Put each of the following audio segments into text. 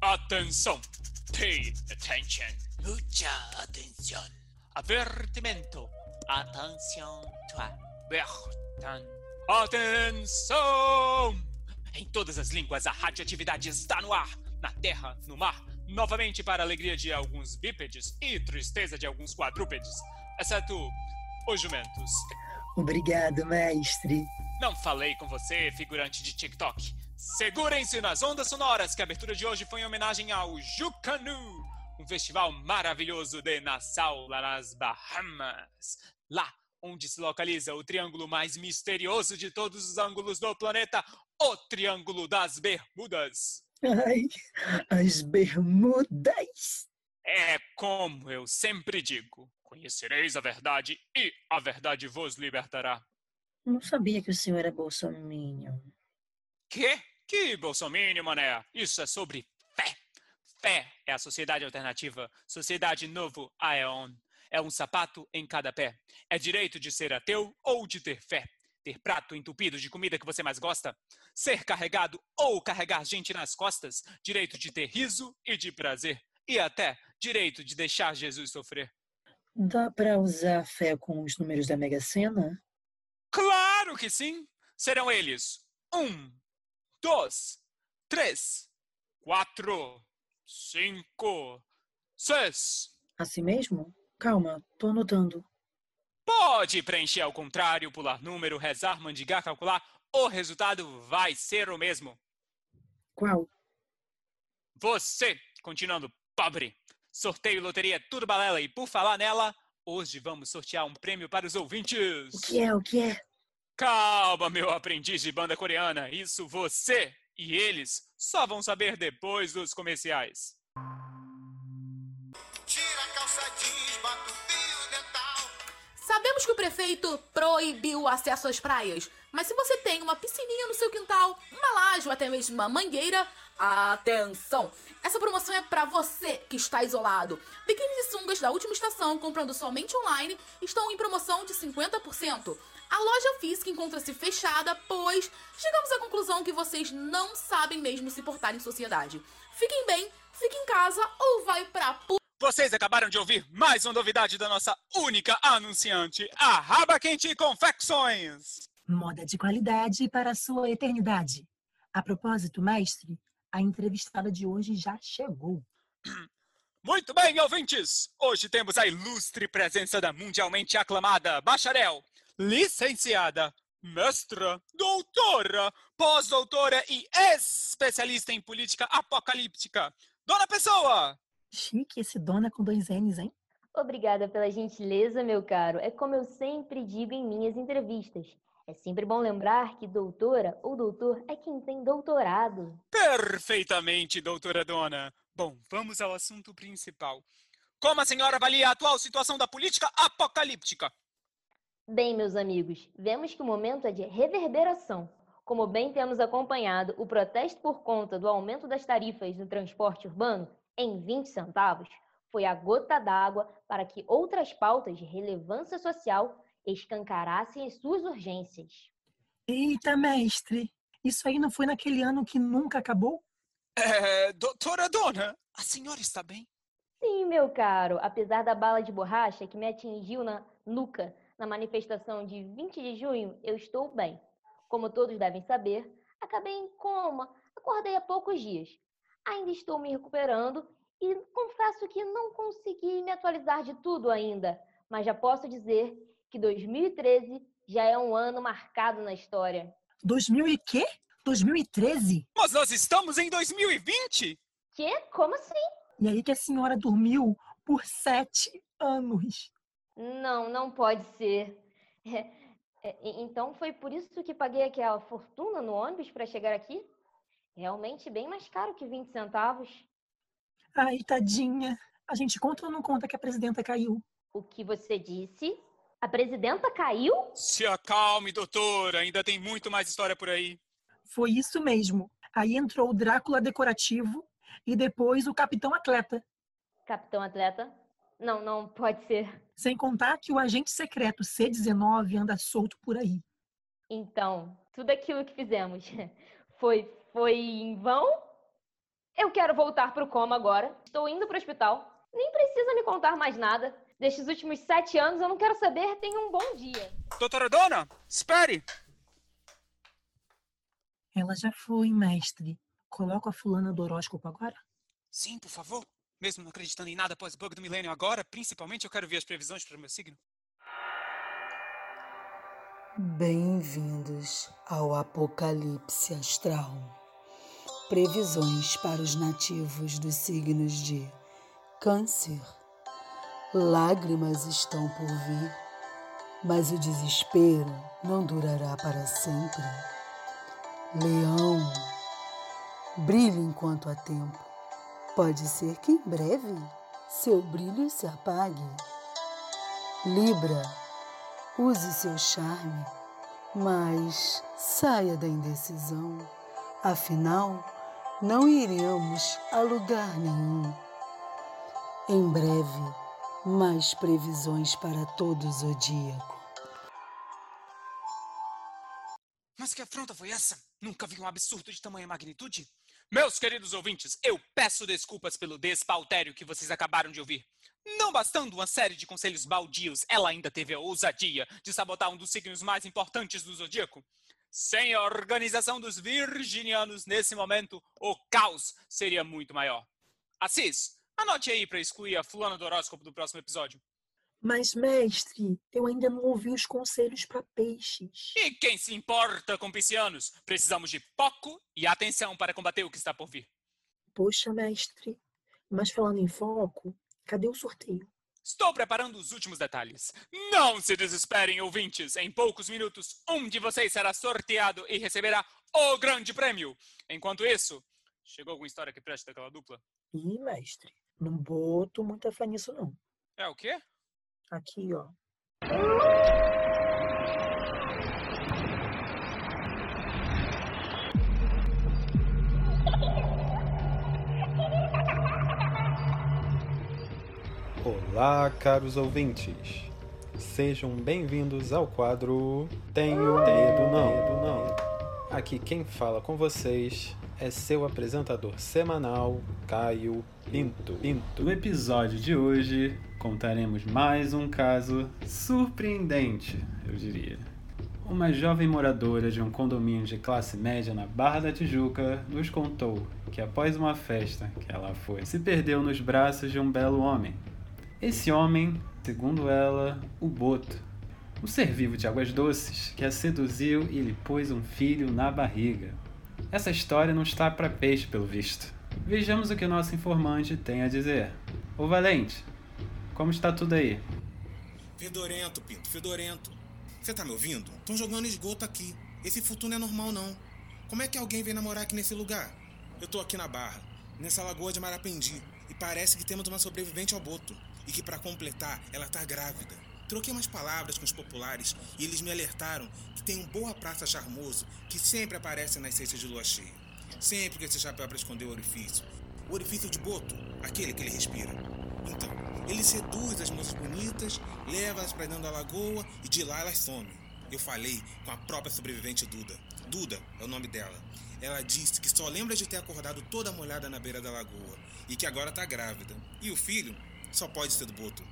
Atenção! Pay attention! Mucha atenção! Avertimento! Atenção! Avertan! Atenção! Em todas as línguas, a radioatividade está no ar, na terra, no mar, novamente para a alegria de alguns bípedes e tristeza de alguns quadrúpedes, exceto os jumentos. Obrigado, mestre. Não falei com você, figurante de TikTok. Segurem-se nas ondas sonoras, que a abertura de hoje foi em homenagem ao Jucanu, um festival maravilhoso de Nassau, lá nas Bahamas. Lá onde se localiza o triângulo mais misterioso de todos os ângulos do planeta, o Triângulo das Bermudas. Ai, as Bermudas. É como eu sempre digo: conhecereis a verdade e a verdade vos libertará. Não sabia que o senhor era bolsominion. Quê? Que bolsominion, mané? Isso é sobre fé. Fé é a sociedade alternativa, sociedade novo Aeon. É um sapato em cada pé. É direito de ser ateu ou de ter fé. Ter prato entupido de comida que você mais gosta. Ser carregado ou carregar gente nas costas. Direito de ter riso e de prazer. E até direito de deixar Jesus sofrer. Dá para usar fé com os números da Mega Sena? Claro que sim! Serão eles um, dois, três, quatro, cinco, seis. Assim mesmo? Calma, tô anotando. Pode preencher ao contrário, pular número, rezar, mandigar, calcular. O resultado vai ser o mesmo. Qual? Você, continuando pobre. Sorteio, loteria, tudo balela. E por falar nela, hoje vamos sortear um prêmio para os ouvintes. O que é? O que é? Calma, meu aprendiz de banda coreana. Isso você e eles só vão saber depois dos comerciais. Tira a calça jeans, bota o. Que o prefeito proibiu o acesso às praias, mas se você tem uma piscininha no seu quintal, uma laje ou até mesmo uma mangueira, atenção! Essa promoção é para você que está isolado. Biquínis e sungas da última estação, comprando somente online, estão em promoção de 50%. A loja física encontra-se fechada, pois chegamos à conclusão que vocês não sabem mesmo se portar em sociedade. Fiquem bem, fiquem em casa ou vai pra pu... Vocês acabaram de ouvir mais uma novidade da nossa única anunciante, a Raba Quente Confecções. Moda de qualidade para a sua eternidade. A propósito, mestre, a entrevistada de hoje já chegou. Muito bem, ouvintes! Hoje temos a ilustre presença da mundialmente aclamada bacharel, licenciada, mestra, doutora, pós-doutora e especialista em política apocalíptica, Dona Pessoa! Chique esse dona com dois N's, hein? Obrigada pela gentileza, meu caro. É como eu sempre digo em minhas entrevistas. É sempre bom lembrar que doutora ou doutor é quem tem doutorado. Perfeitamente, doutora Dona. Bom, vamos ao assunto principal. Como a senhora avalia a atual situação da política apocalíptica? Bem, meus amigos, vemos que o momento é de reverberação. Como bem temos acompanhado o protesto por conta do aumento das tarifas no transporte urbano em 20 centavos, foi a gota d'água para que outras pautas de relevância social escancarassem as suas urgências. Eita, mestre! Isso aí não foi naquele ano que nunca acabou? É, doutora Dona, a senhora está bem? Sim, meu caro, apesar da bala de borracha que me atingiu na nuca na manifestação de 20 de junho, eu estou bem. Como todos devem saber, acabei em coma, acordei há poucos dias. Ainda estou me recuperando e confesso que não consegui me atualizar de tudo ainda, mas já posso dizer que 2013 já é um ano marcado na história. 2000 e quê? 2013? Mas nós estamos em 2020? Quê? Como assim? E aí que a senhora dormiu por sete anos. Não, não pode ser. É, é, então foi por isso que paguei aquela fortuna no ônibus para chegar aqui? Realmente bem mais caro que 20 centavos. Ai, tadinha. A gente conta ou não conta que a presidenta caiu? O que você disse? A presidenta caiu? Se acalme, doutora, ainda tem muito mais história por aí. Foi isso mesmo. Aí entrou o Drácula decorativo e depois o Capitão Atleta. Capitão Atleta? Não, não pode ser. Sem contar que o agente secreto C-19 anda solto por aí. Então, tudo aquilo que fizemos foi, foi em vão? Eu quero voltar pro coma agora. Estou indo pro hospital. Nem precisa me contar mais nada. Destes últimos sete anos, eu não quero saber. Tenha um bom dia. Doutora Dona, espere! Ela já foi, mestre. Coloca a fulana do horóscopo agora? Sim, por favor. Mesmo não acreditando em nada após o bug do milênio agora, principalmente eu quero ver as previsões para o meu signo. Bem-vindos ao Apocalipse Astral. Previsões para os nativos dos signos de Câncer. Lágrimas estão por vir, mas o desespero não durará para sempre. Leão. Brilhe enquanto há tempo. Pode ser que em breve seu brilho se apague. Libra. Use seu charme, mas saia da indecisão. Afinal, não iremos a lugar nenhum. Em breve, mais previsões para todo o zodíaco. Mas que afronta foi essa? Nunca vi um absurdo de tamanha magnitude? Meus queridos ouvintes, eu peço desculpas pelo despautério que vocês acabaram de ouvir. Não bastando uma série de conselhos baldios, ela ainda teve a ousadia de sabotar um dos signos mais importantes do zodíaco. Sem a organização dos virginianos nesse momento, o caos seria muito maior. Assis, anote aí para excluir a fulana do horóscopo do próximo episódio. Mas, mestre, eu ainda não ouvi os conselhos para peixes. E quem se importa com piscianos? Precisamos de foco e atenção para combater o que está por vir. Poxa, mestre. Mas falando em foco, cadê o sorteio? Estou preparando os últimos detalhes. Não se desesperem, ouvintes. Em poucos minutos, um de vocês será sorteado e receberá o grande prêmio. Enquanto isso, chegou alguma história que preste daquela dupla? Ih, mestre, não boto muita fé nisso, não. É o quê? Aqui, ó. Olá, caros ouvintes. Sejam bem-vindos ao quadro Tenho Medo Não. não. Aqui quem fala com vocês é seu apresentador semanal, Caio Pinto. Pinto. No episódio de hoje, contaremos mais um caso surpreendente, eu diria. Uma jovem moradora de um condomínio de classe média na Barra da Tijuca nos contou que após uma festa que ela foi, se perdeu nos braços de um belo homem. Esse homem, segundo ela, o Boto, um ser vivo de águas doces que a seduziu e lhe pôs um filho na barriga. Essa história não está para peixe, pelo visto. Vejamos o que o nosso informante tem a dizer. Ô Valente, como está tudo aí? Fedorento, Pinto, fedorento. Você tá me ouvindo? Estão jogando esgoto aqui. Esse futuro não é normal, não. Como é que alguém vem namorar aqui nesse lugar? Eu tô aqui na Barra, nessa lagoa de Marapendi, e parece que temos uma sobrevivente ao boto. E que para completar, ela tá grávida. Troquei umas palavras com os populares e eles me alertaram que tem um boa praça charmoso que sempre aparece nas cestas de lua cheia. Sempre com esse chapéu para esconder o orifício. O orifício de boto, aquele que ele respira. Então, ele seduz as moças bonitas, leva elas para dentro da lagoa e de lá elas somem. Eu falei com a própria sobrevivente Duda. Duda é o nome dela. Ela disse que só lembra de ter acordado toda molhada na beira da lagoa e que agora tá grávida. E o filho só pode ser do Boto.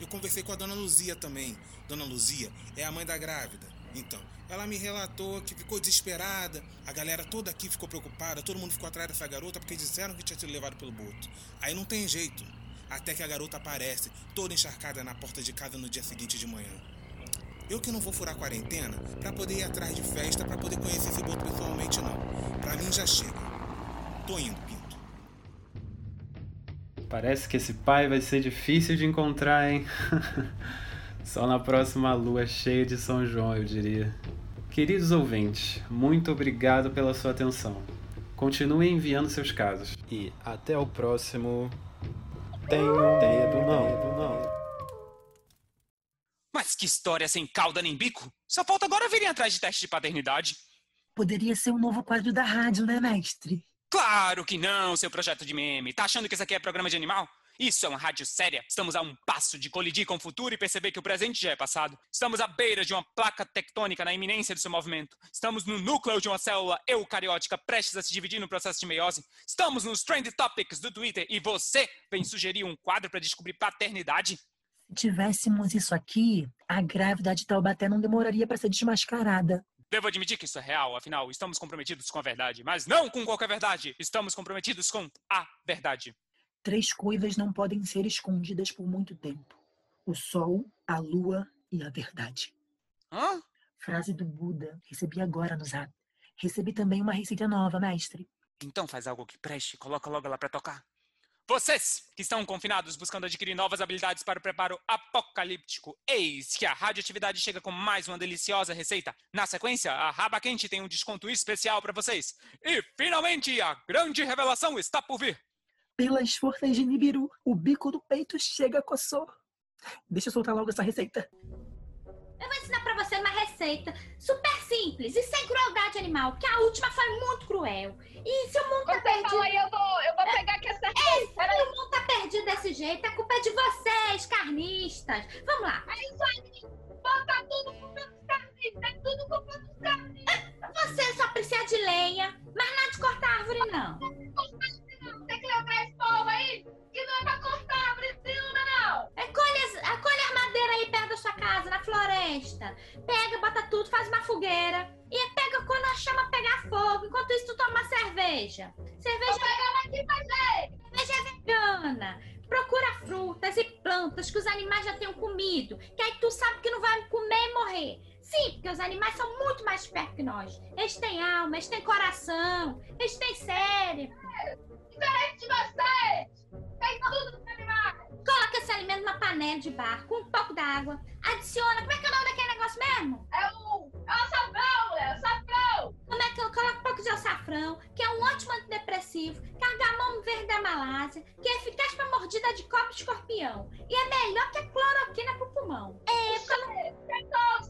Eu conversei com a dona Luzia também. Dona Luzia é a mãe da grávida. Então, ela me relatou que ficou desesperada, a galera toda aqui ficou preocupada, todo mundo ficou atrás dessa garota porque disseram que tinha sido levado pelo boto. Aí não tem jeito, até que a garota aparece, toda encharcada na porta de casa no dia seguinte de manhã. Eu que não vou furar quarentena pra poder ir atrás de festa, pra poder conhecer esse boto pessoalmente não. Pra mim já chega. Tô indo, Pinto. Parece que esse pai vai ser difícil de encontrar, hein? Só na próxima lua cheia de São João, eu diria. Queridos ouvintes, muito obrigado pela sua atenção. Continue enviando seus casos. E até o próximo. Tenho medo não. não. Mas que história sem cauda nem bico! Só falta agora virem atrás de teste de paternidade. Poderia ser um novo quadro da rádio, né, mestre? Claro que não, seu projeto de meme. Tá achando que isso aqui é programa de animal? Isso é uma rádio séria. Estamos a um passo de colidir com o futuro e perceber que o presente já é passado. Estamos à beira de uma placa tectônica na iminência do seu movimento. Estamos no núcleo de uma célula eucariótica prestes a se dividir no processo de meiose. Estamos nos Trend Topics do Twitter e você vem sugerir um quadro para descobrir paternidade? Se tivéssemos isso aqui, a grávida de Taubaté não demoraria para ser desmascarada. Devo admitir que isso é real, afinal, estamos comprometidos com a verdade. Mas não com qualquer verdade. Estamos comprometidos com a verdade. Três coisas não podem ser escondidas por muito tempo: o sol, a lua e a verdade. Hã? Frase do Buda. Recebi agora no zap. Recebi também uma receita nova, mestre. Então faz algo que preste, coloca logo lá para tocar. Vocês que estão confinados buscando adquirir novas habilidades para o preparo apocalíptico, eis que a radioatividade chega com mais uma deliciosa receita. Na sequência, a Raba Quente tem um desconto especial para vocês. E finalmente, a grande revelação está por vir. Pelas forças de Nibiru, o bico do peito chega a coçou. Deixa eu soltar logo essa receita. Eu vou ensinar pra você uma receita super simples e sem crueldade animal, que a última foi muito cruel. E se o mundo tá Você perdido... fala aí, eu vou, eu vou pegar aqui essa É, se o mundo tá perdido desse jeito, a culpa é de vocês, carnistas. Vamos lá. É isso aí. Bota tudo culpa dos carnistas. É tudo culpa dos carnistas. Você só precisa de lenha, mas não é de cortar árvore, não. Casa, na floresta. Pega, bota tudo, faz uma fogueira. E pega quando a chama pegar fogo. Enquanto isso, tu toma cerveja. Cerveja Tô aqui gente. Cerveja é vegana. Procura frutas e plantas que os animais já tenham comido. Que aí tu sabe que não vai comer e morrer. Sim, porque os animais são muito mais espertos que nós. Eles têm alma, eles têm coração, eles têm cérebro. Diferente de vocês. Tem tudo nos animais. Coloca esse alimento numa panela de barro com um pouco d'água. Adiciona. Como é que é o nome daquele negócio mesmo? É o... É o açafrão, mulher. O açafrão. Como é que eu coloco um pouco de açafrão, que é um ótimo antidepressivo, cardamomo verde da Malásia, que é eficaz para mordida de cobra e escorpião. E é melhor que a cloroquina pro pulmão. É, colo- todos também. Esquece.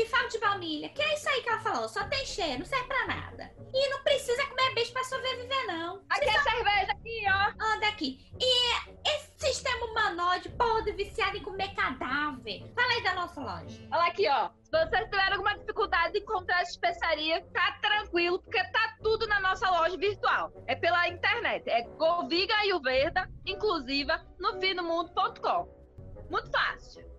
Um pouquinho de baunilha, que é isso aí que ela falou, só tem cheiro, não serve pra nada. E não precisa comer beijo pra sobreviver, não. Aqui é cerveja aqui, ó. Anda aqui. E esse sistema humanoide podre, viciado em comer cadáver. Fala aí da nossa loja. Olha aqui, ó. Se vocês tiverem alguma dificuldade de encontrar essa especiaria, tá tranquilo, porque tá tudo na nossa loja virtual. É pela internet. É Goviga Ayurveda, inclusiva, no finomundo.com. Muito fácil.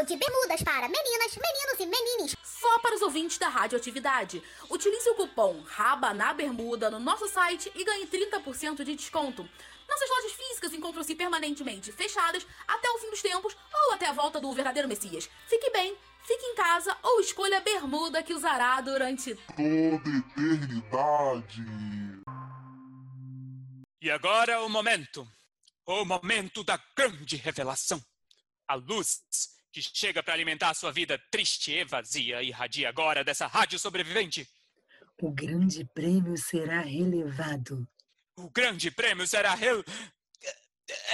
De bermudas para meninas, meninos e menines. Só para os ouvintes da radioatividade. Utilize o cupom RABA na bermuda no nosso site e ganhe 30% de desconto. Nossas lojas físicas encontram-se permanentemente fechadas até o fim dos tempos ou até a volta do verdadeiro Messias. Fique bem, fique em casa ou escolha a bermuda que usará durante toda eternidade. E agora o momento. O momento da grande revelação. A luz que chega para alimentar a sua vida triste e vazia irradia agora dessa rádio sobrevivente. O grande prêmio será relevado. O grande prêmio será rel...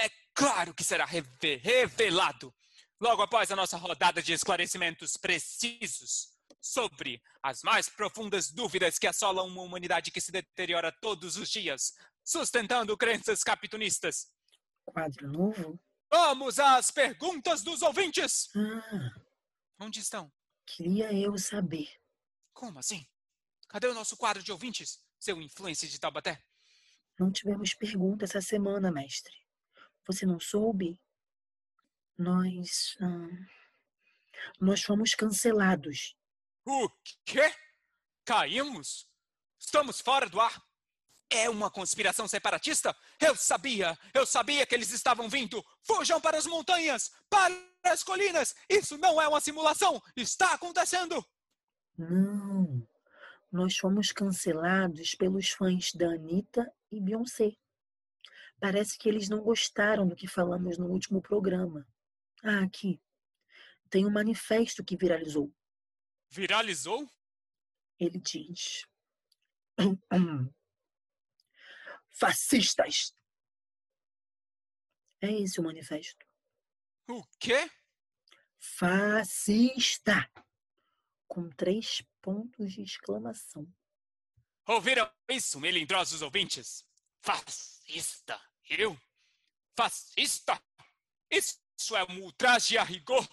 É claro que será reve- revelado logo após a nossa rodada de esclarecimentos precisos sobre as mais profundas dúvidas que assolam uma humanidade que se deteriora todos os dias, sustentando crenças capitunistas. Quadro novo? Vamos às perguntas dos ouvintes! Ah, Onde estão? queria eu saber. Como assim? Cadê o nosso quadro de ouvintes, seu influencer de Taubaté? Não tivemos pergunta essa semana, mestre. Você não soube? Nós. ah, nós fomos cancelados. O quê? Caímos? Estamos fora do ar? É uma conspiração separatista? Eu sabia! Eu sabia que eles estavam vindo! Fujam para as montanhas! Para as colinas! Isso não é uma simulação! Está acontecendo! Não. Nós fomos cancelados pelos fãs da Anitta e Beyoncé. Parece que eles não gostaram do que falamos no último programa. Ah, aqui. Tem um manifesto que viralizou. Viralizou? Ele diz: Fascistas! É esse o manifesto. O quê? fascista, com três pontos de exclamação. Ouviram isso, melindrosos ouvintes? Fascista? Eu? Fascista? Isso é um ultraje a rigor?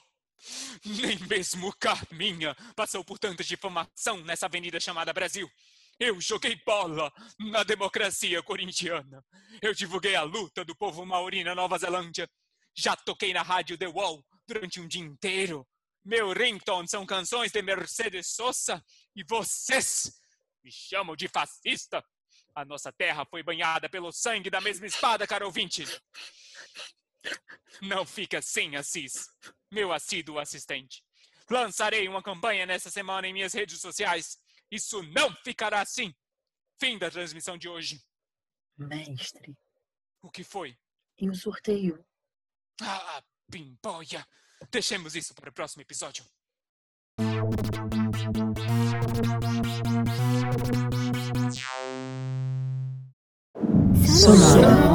Nem mesmo Carminha passou por tanta difamação nessa avenida chamada Brasil. Eu joguei bola na democracia corintiana. Eu divulguei a luta do povo maori na Nova Zelândia. Já toquei na rádio The Wall durante um dia inteiro. Meu ringtone são canções de Mercedes Sosa. E vocês me chamam de fascista? A nossa terra foi banhada pelo sangue da mesma espada, caro ouvinte. Não fica assim, Assis, meu assíduo assistente. Lançarei uma campanha nessa semana em minhas redes sociais. Isso não ficará assim. Fim da transmissão de hoje. Mestre, O que foi? e o sorteio? Ah, pimboia. Deixemos isso para o próximo episódio. Sonora.